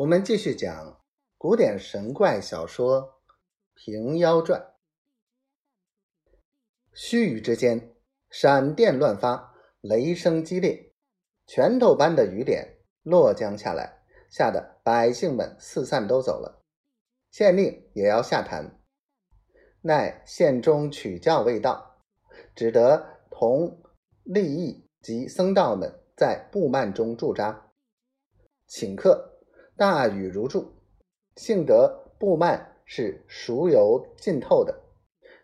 我们继续讲古典神怪小说《平妖传》。须臾之间，闪电乱发，雷声激烈，拳头般的雨点落将下来，吓得百姓们四散都走了。县令也要下坛，奈县中取教未到，只得同利益及僧道们在布幔中驻扎，请客。大雨如注，幸得布幔是熟油浸透的，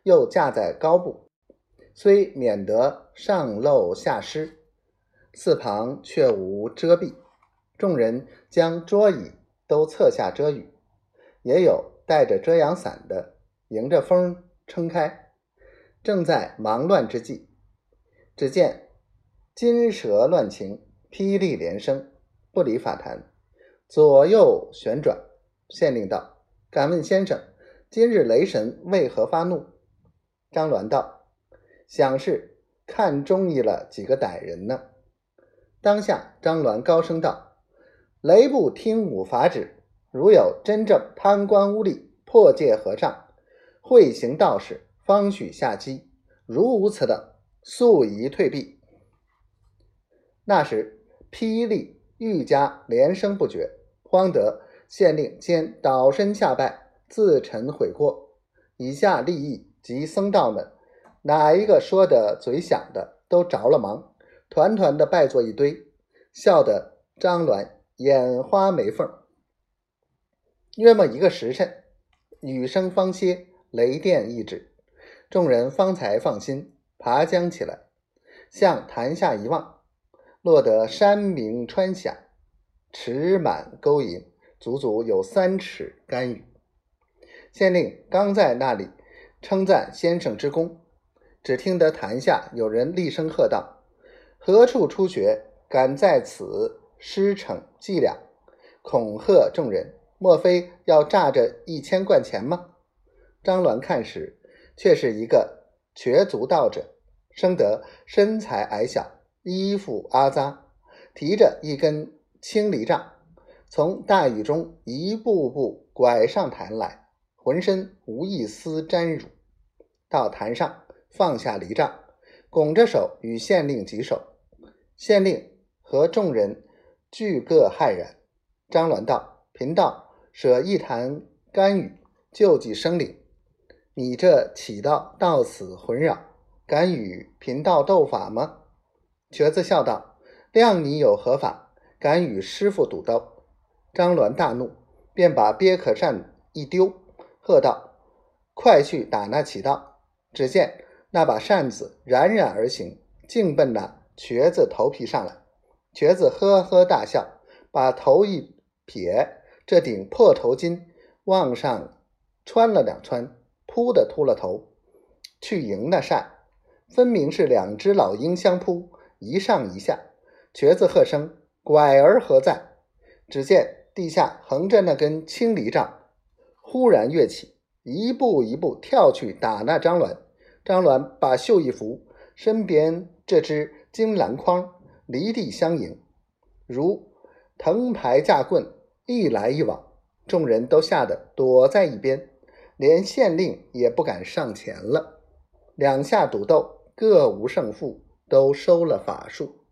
又架在高部，虽免得上漏下湿，四旁却无遮蔽。众人将桌椅都侧下遮雨，也有带着遮阳伞的，迎着风撑开。正在忙乱之际，只见金蛇乱情，霹雳连声，不离法坛。左右旋转，县令道：“敢问先生，今日雷神为何发怒？”张鸾道：“想是看中意了几个歹人呢。”当下，张鸾高声道：“雷部听吾法旨，如有真正贪官污吏、破戒和尚、会行道士，方许下机；如无此等，速移退避。”那时，霹雳愈加连声不绝。慌得县令先倒身下拜，自陈悔过。以下利益及僧道们，哪一个说的嘴响的，都着了忙，团团的拜作一堆，笑得张鸾眼花眉凤。约莫一个时辰，雨声方歇，雷电一止，众人方才放心，爬将起来，向潭下一望，落得山明川响。池满沟盈，足足有三尺干雨。县令刚在那里称赞先生之功，只听得坛下有人厉声喝道：“何处出学，敢在此施惩伎俩，恐吓众人？莫非要诈这一千贯钱吗？”张鸾看时，却是一个瘸足道者，生得身材矮小，衣服阿扎，提着一根。青藜杖从大雨中一步步拐上坛来，浑身无一丝沾辱。到坛上放下藜杖，拱着手与县令举手。县令和众人俱各骇然。张鸾道：“贫道舍一坛甘雨救济生灵，你这岂道到此混扰，敢与贫道斗法吗？”瘸子笑道：“谅你有何法？”敢与师傅赌刀，张鸾大怒，便把鳖壳扇一丢，喝道：“快去打那乞道！”只见那把扇子冉冉而行，竟奔那瘸子头皮上来。瘸子呵呵大笑，把头一撇，这顶破头巾往上穿了两穿，扑的秃了头，去迎那扇，分明是两只老鹰相扑，一上一下。瘸子喝声。拐儿何在？只见地下横着那根青藜杖，忽然跃起，一步一步跳去打那张鸾。张鸾把袖一拂，身边这只金篮筐离地相迎，如藤牌架棍，一来一往。众人都吓得躲在一边，连县令也不敢上前了。两下赌斗，各无胜负，都收了法术。